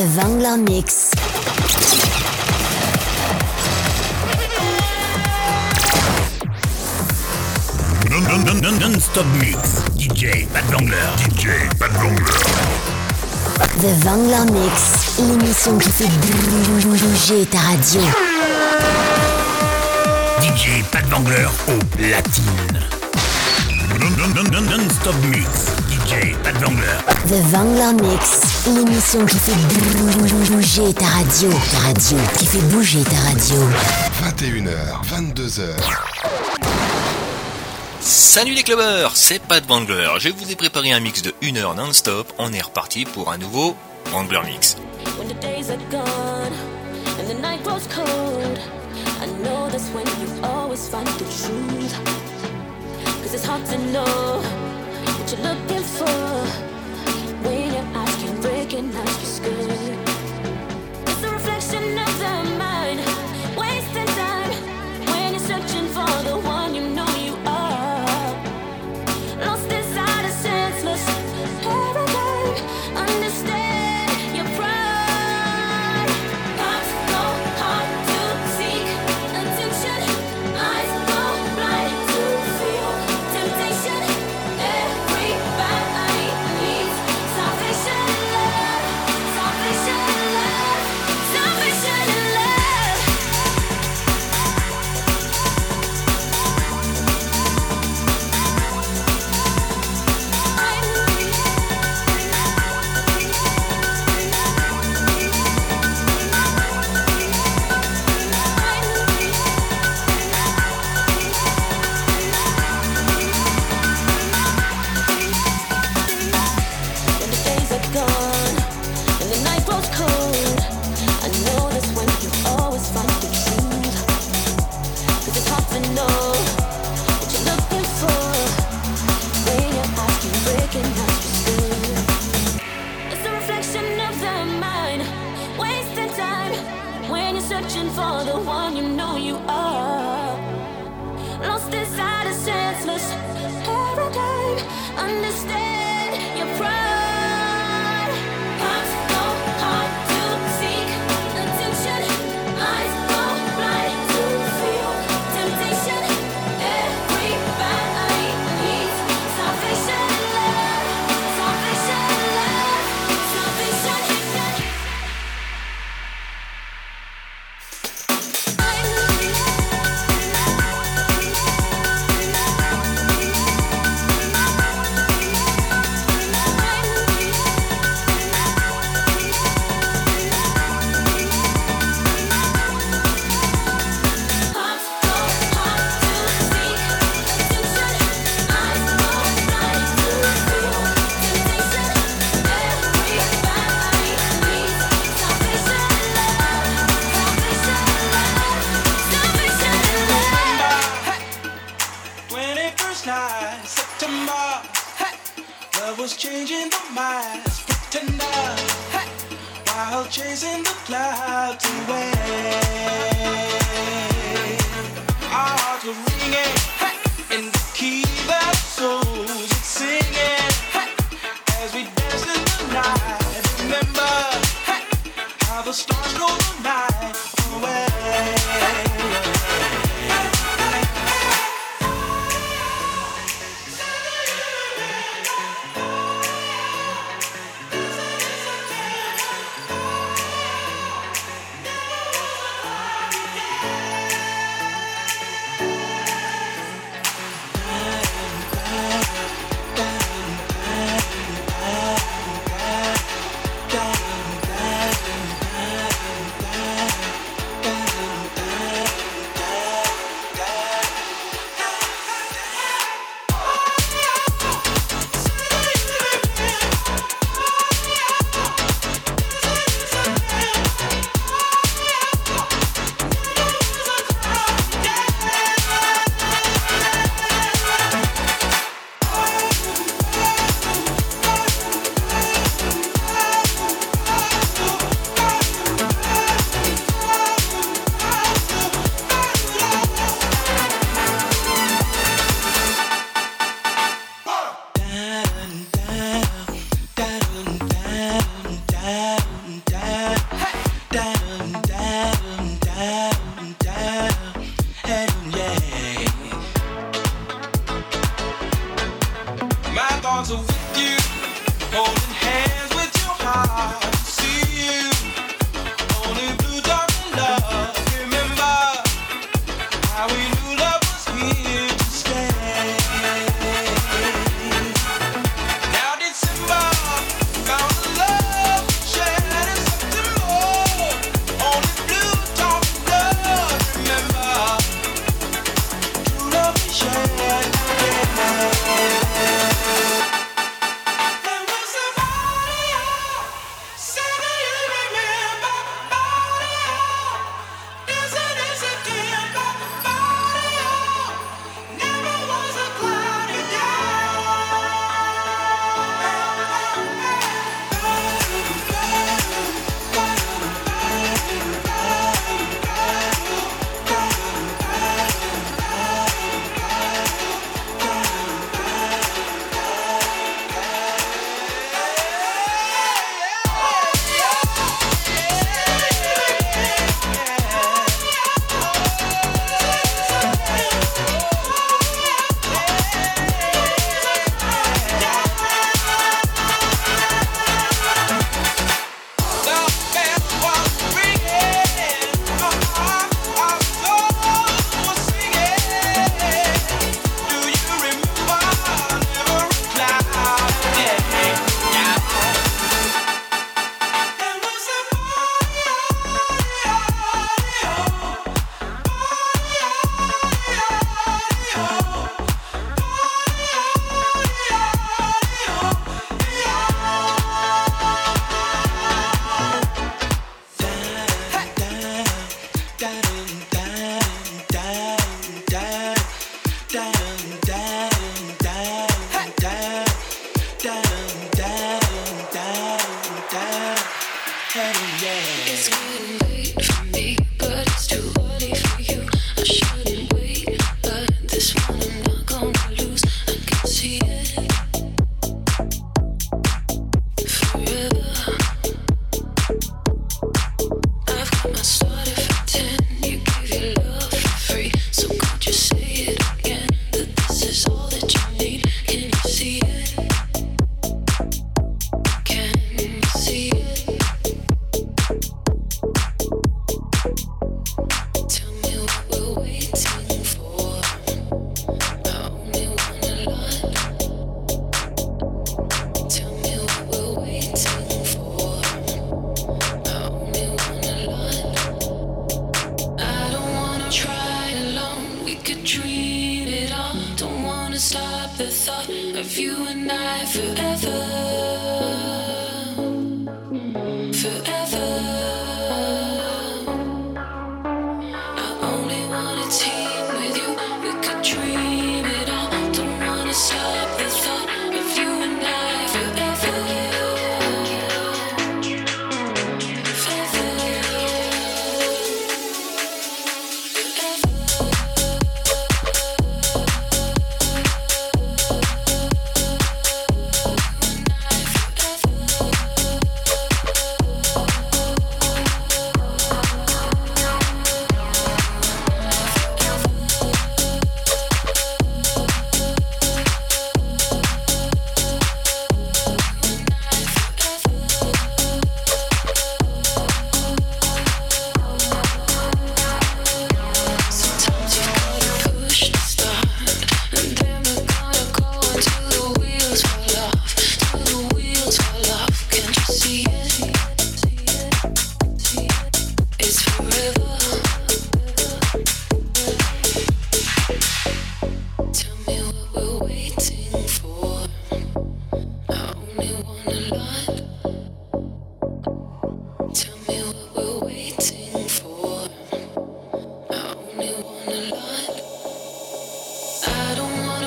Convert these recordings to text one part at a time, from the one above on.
The Vangler Mix. Non-stop mix. DJ Pat Vangler. DJ Pat Vangler. The Vangler Mix. L'émission qui fait bouger ta radio. DJ Pat Vangler au platine. Non-stop mix. DJ Pat Vangler. The Vangler Mix. L'émission qui fait bouger ta radio. Ta radio. Qui fait bouger ta radio. 21h, 22h. Salut les clubbers, c'est Pat Wangler. Je vous ai préparé un mix de 1 heure non-stop. On est reparti pour un nouveau Wangler Mix. When the days are gone and the night grows cold, I know that's when you always find the truth. Cause it's hard to know you're looking for when your eyes can't recognize your skirt.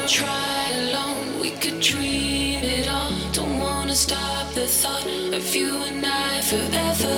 try alone, we could dream it all. Don't wanna stop the thought of you and I forever.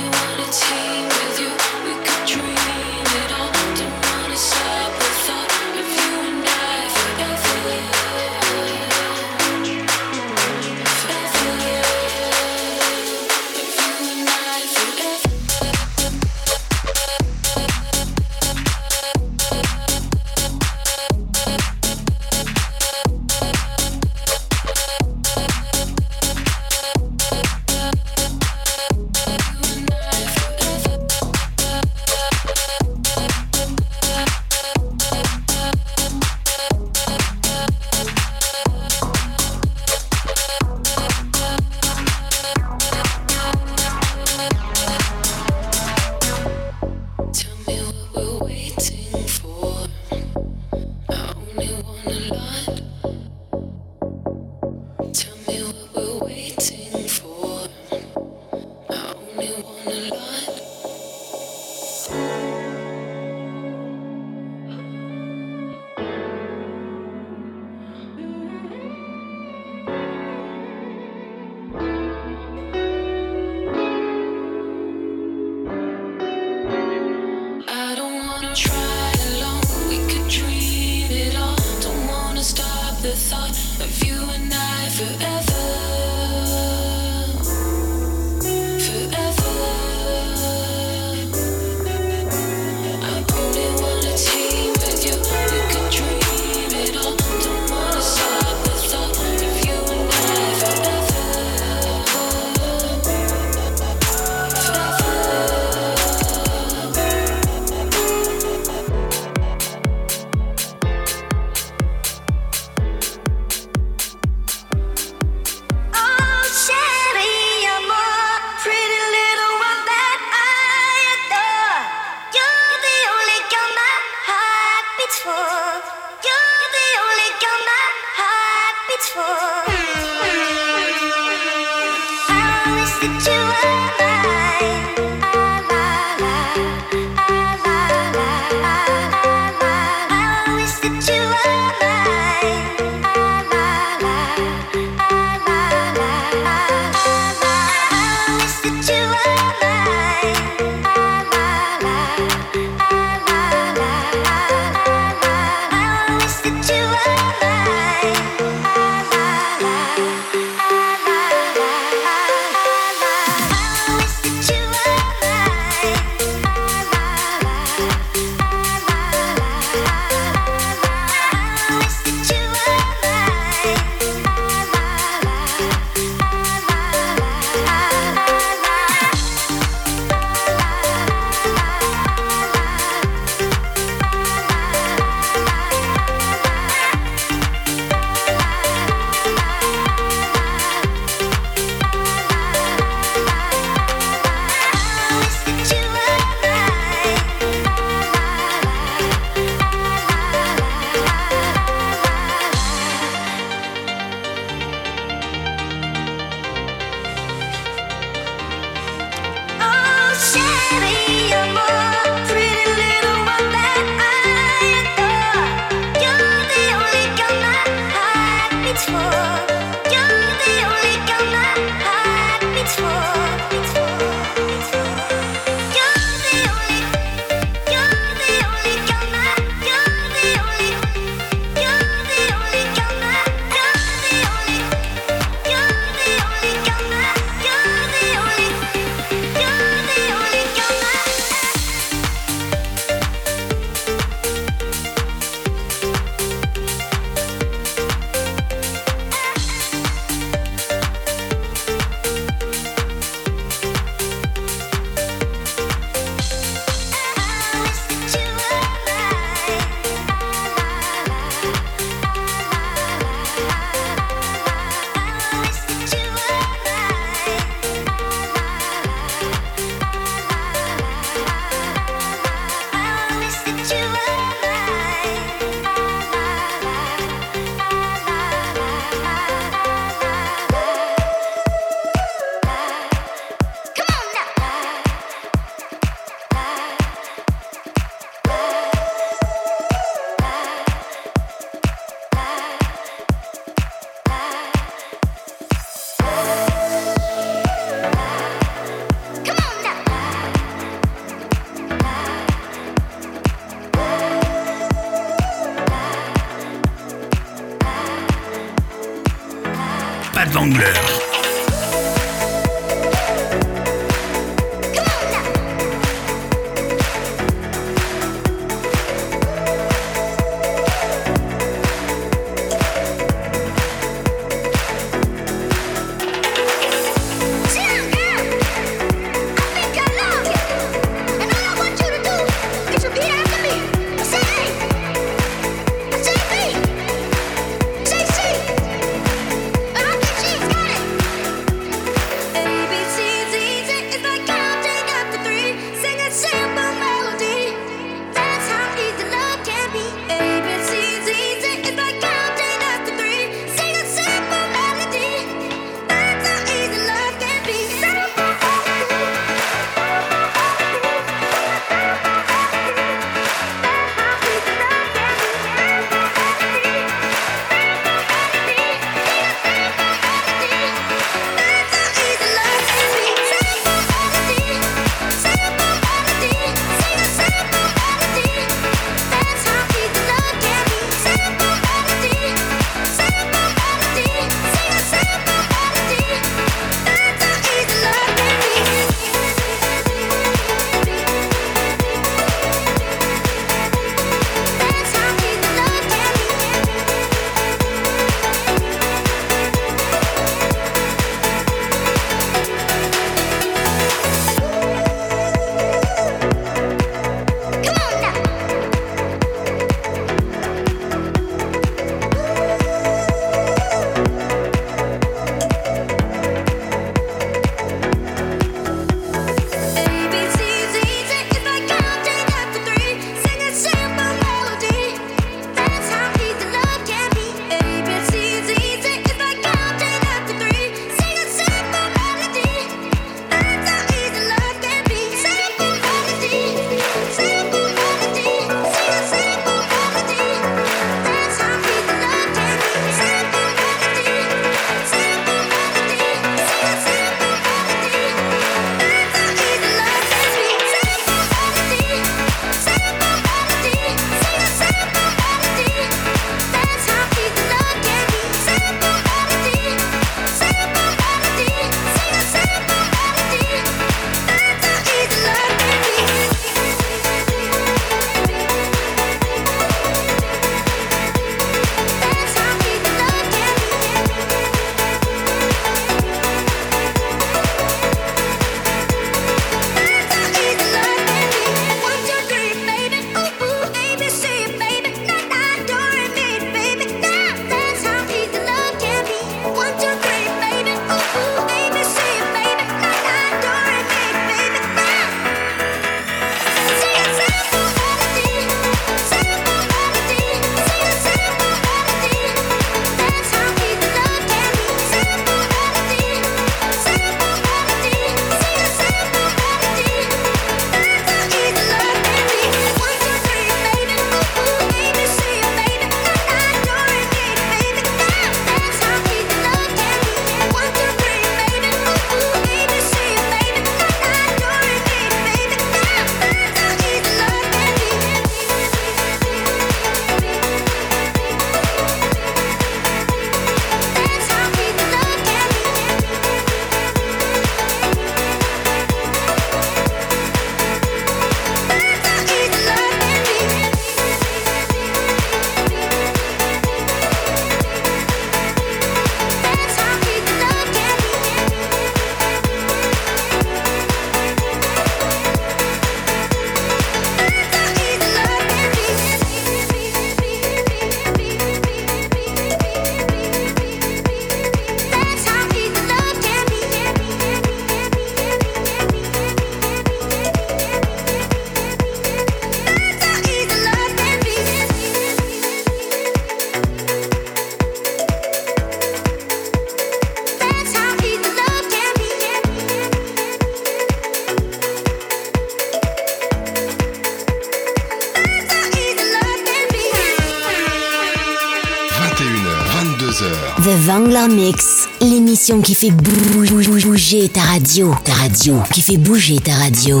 Qui fait bouger ta radio. Ta radio, qui fait bouger ta radio.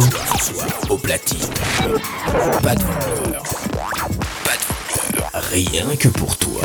Pas de vendeur. Pas de vendeur. Rien que pour toi.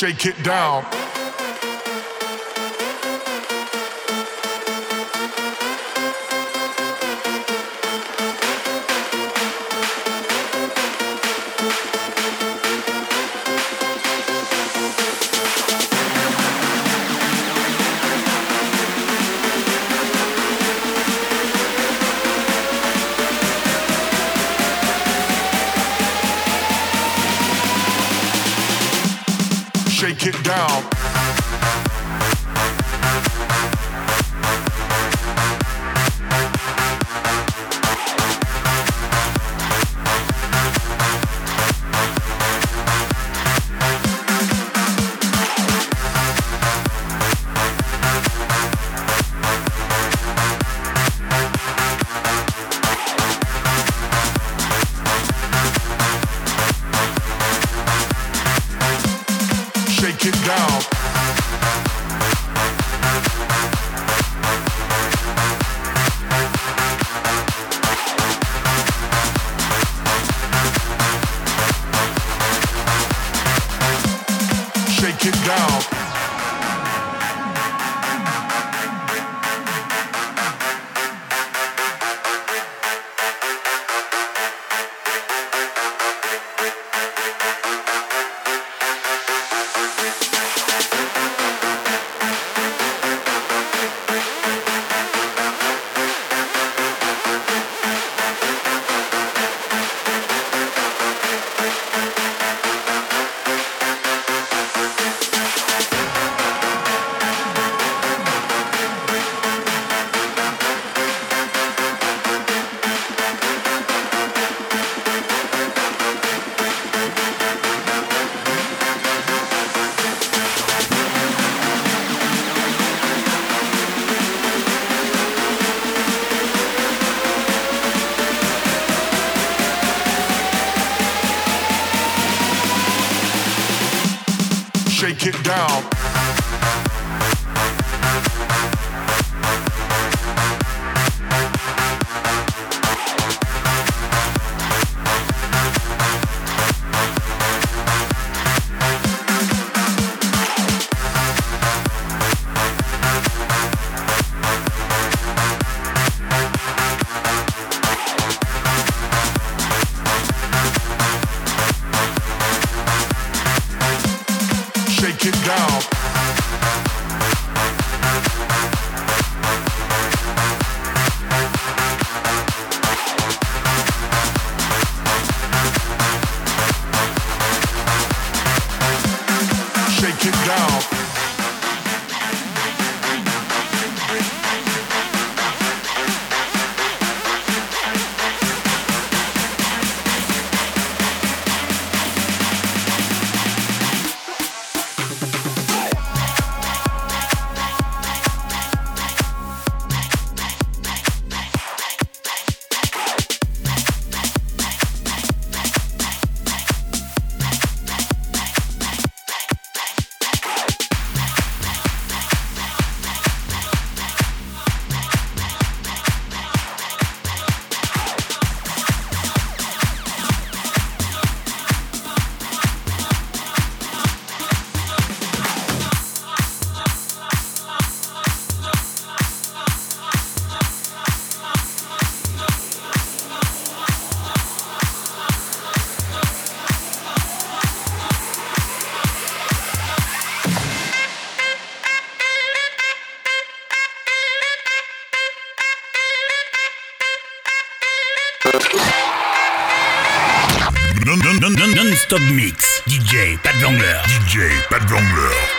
Shake it down. Stop Mix. DJ, pas de DJ, pas de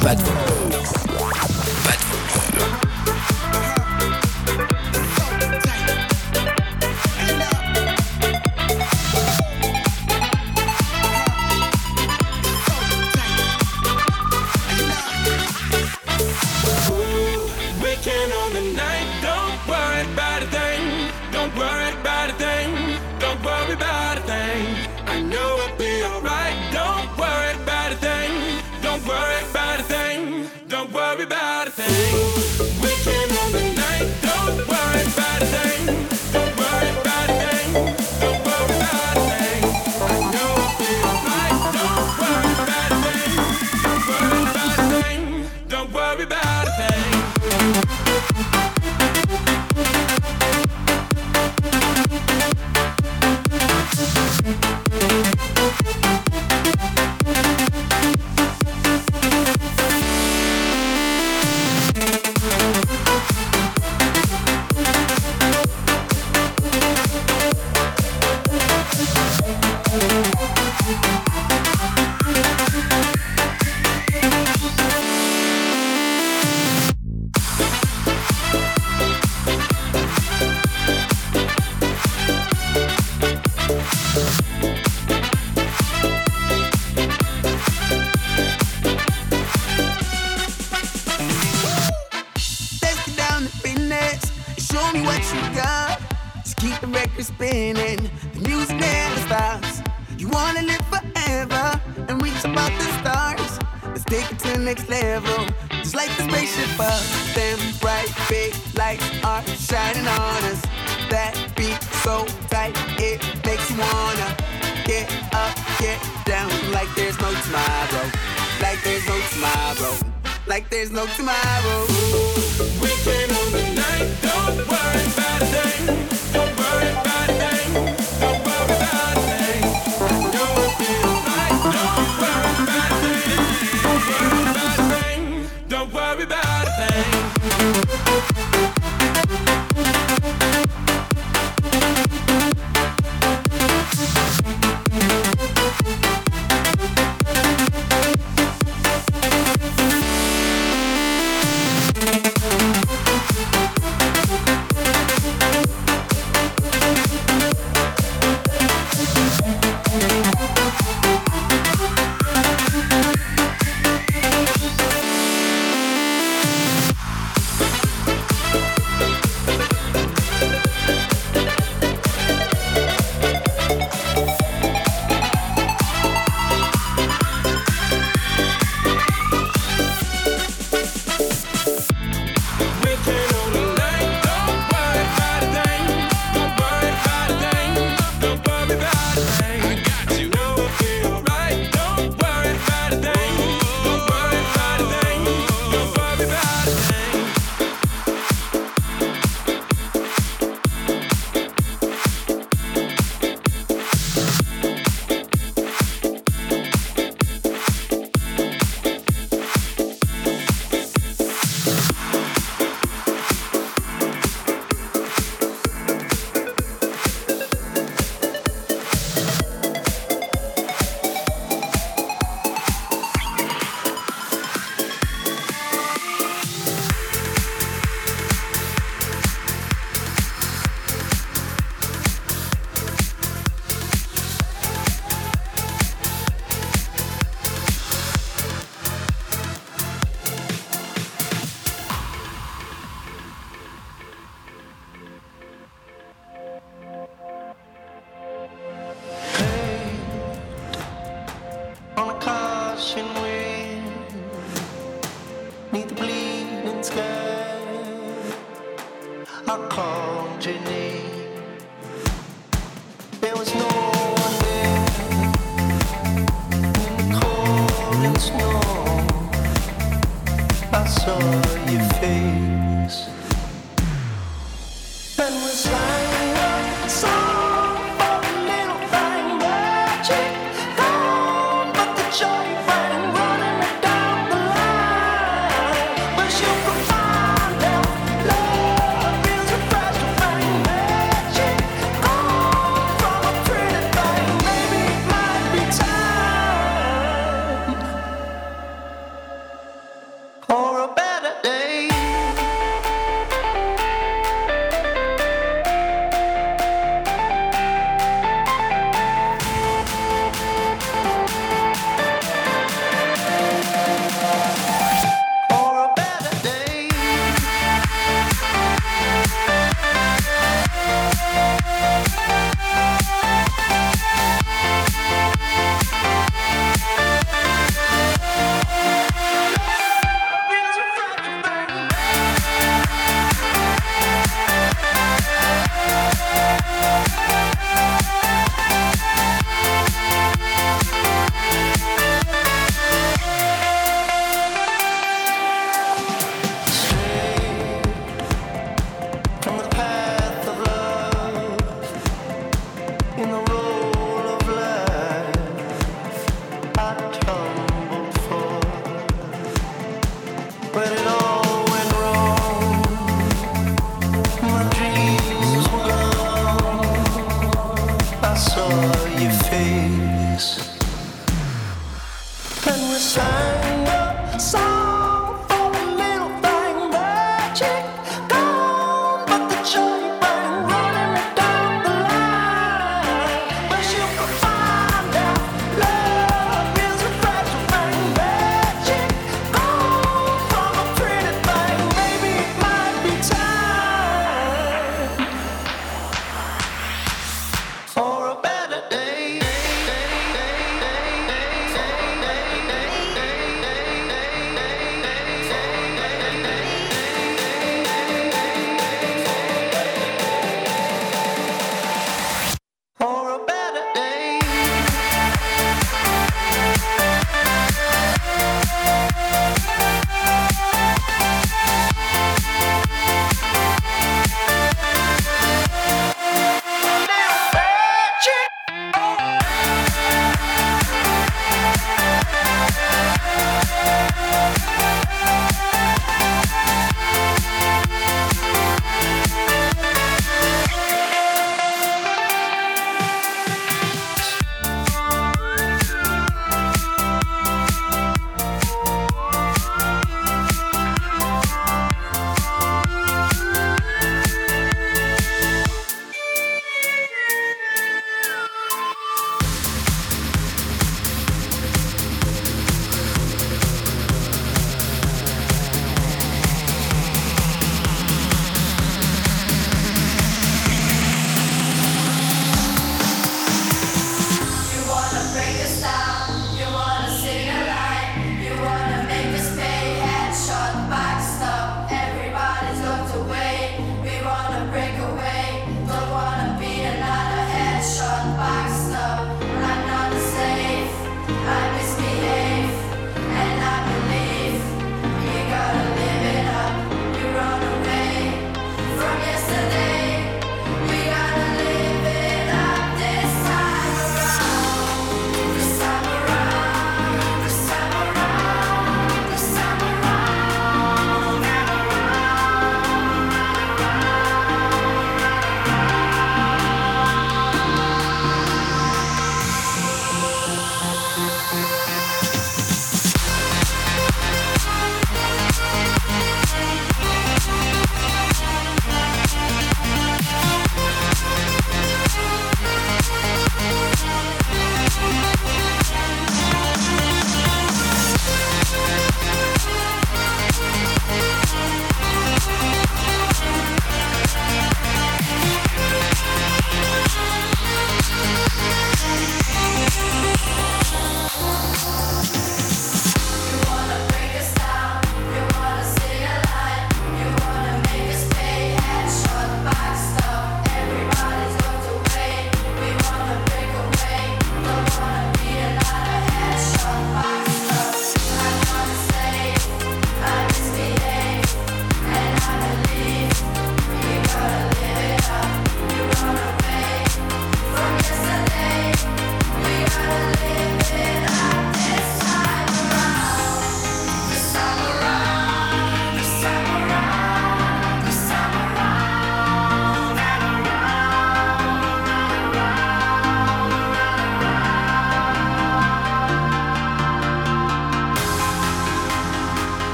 Pas de tomorrow. Like there's no tomorrow. Like there's no tomorrow. We came on the night, don't worry about a thing. Don't a thing. Don't a thing. Don't feel don't a thing. Don't a thing. Don't a thing.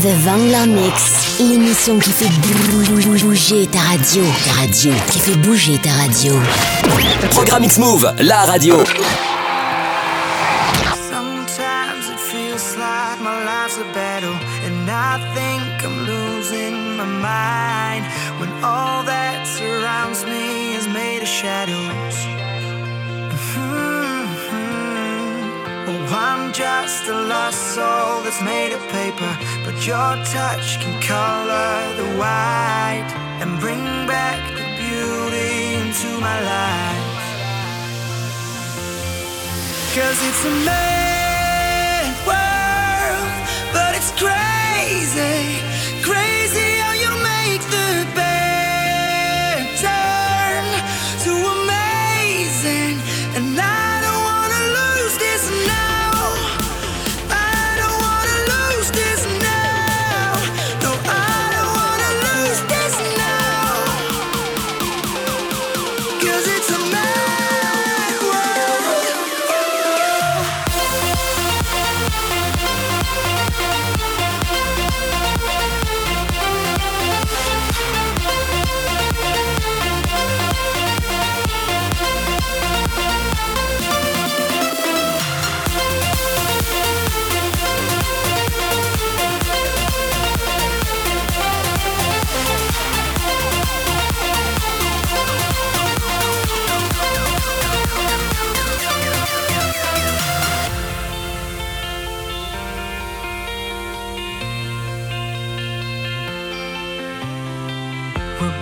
The Vangler Mix, l'émission qui fait bouger ta radio. Ta radio, qui fait bouger ta radio. Programme X-Move, la radio. Just a lost soul that's made of paper, but your touch can color the white and bring back the beauty into my life. Cause it's a mad world, but it's crazy, crazy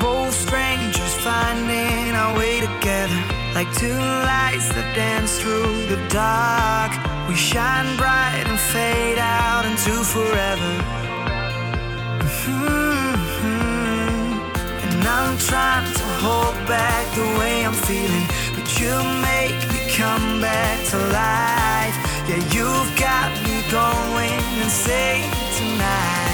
both strangers finding our way together. Like two lights that dance through the dark. We shine bright and fade out into forever. Mhm. And I'm trying to hold back the way I'm feeling. But you make me come back to life. Yeah, you've got me going insane tonight.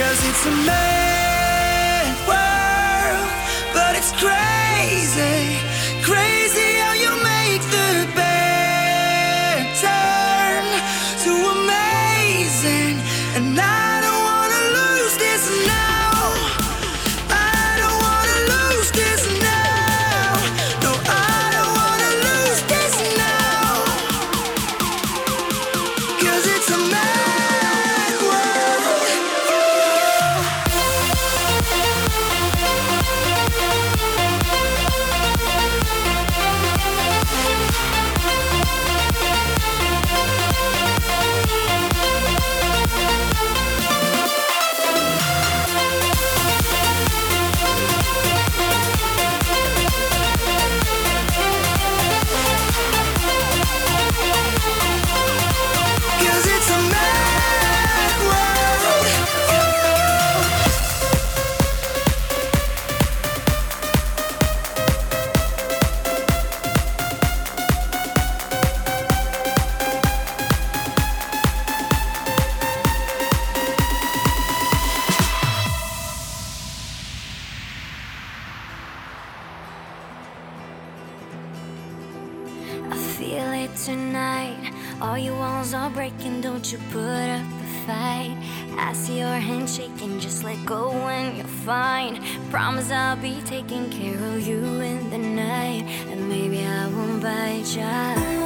Cause it's a mad world, but it's crazy, crazy how you feel it tonight. All your walls are breaking, don't you put up a fight. I see your hand shaking, just let go when you're fine. Promise I'll be taking care of you in the night. And maybe I won't bite ya.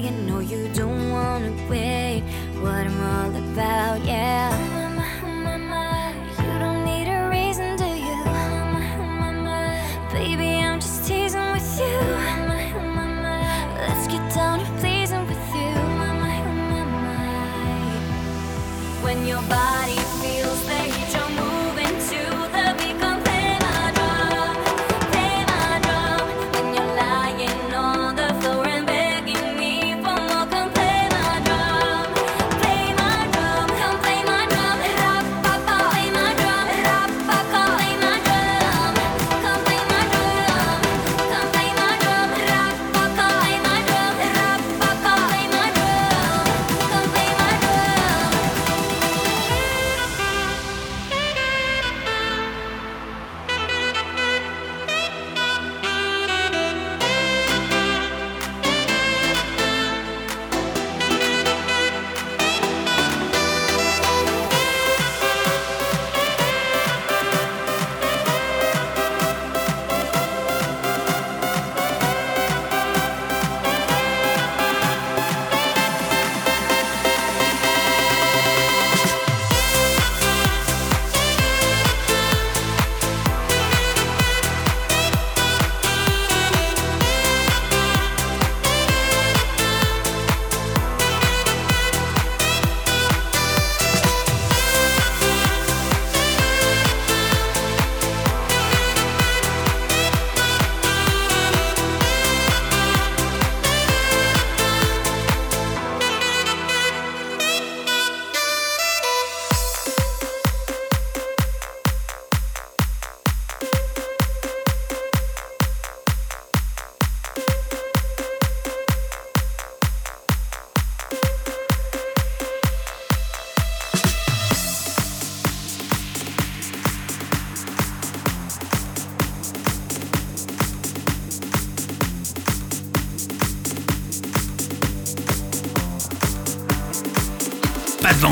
My no, you don't wanna wait. What I'm all about, yeah. You don't need a reason, do you? Baby, I'm just teasing with you. Let's get down to pleasing with you. When your body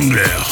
Wrangler.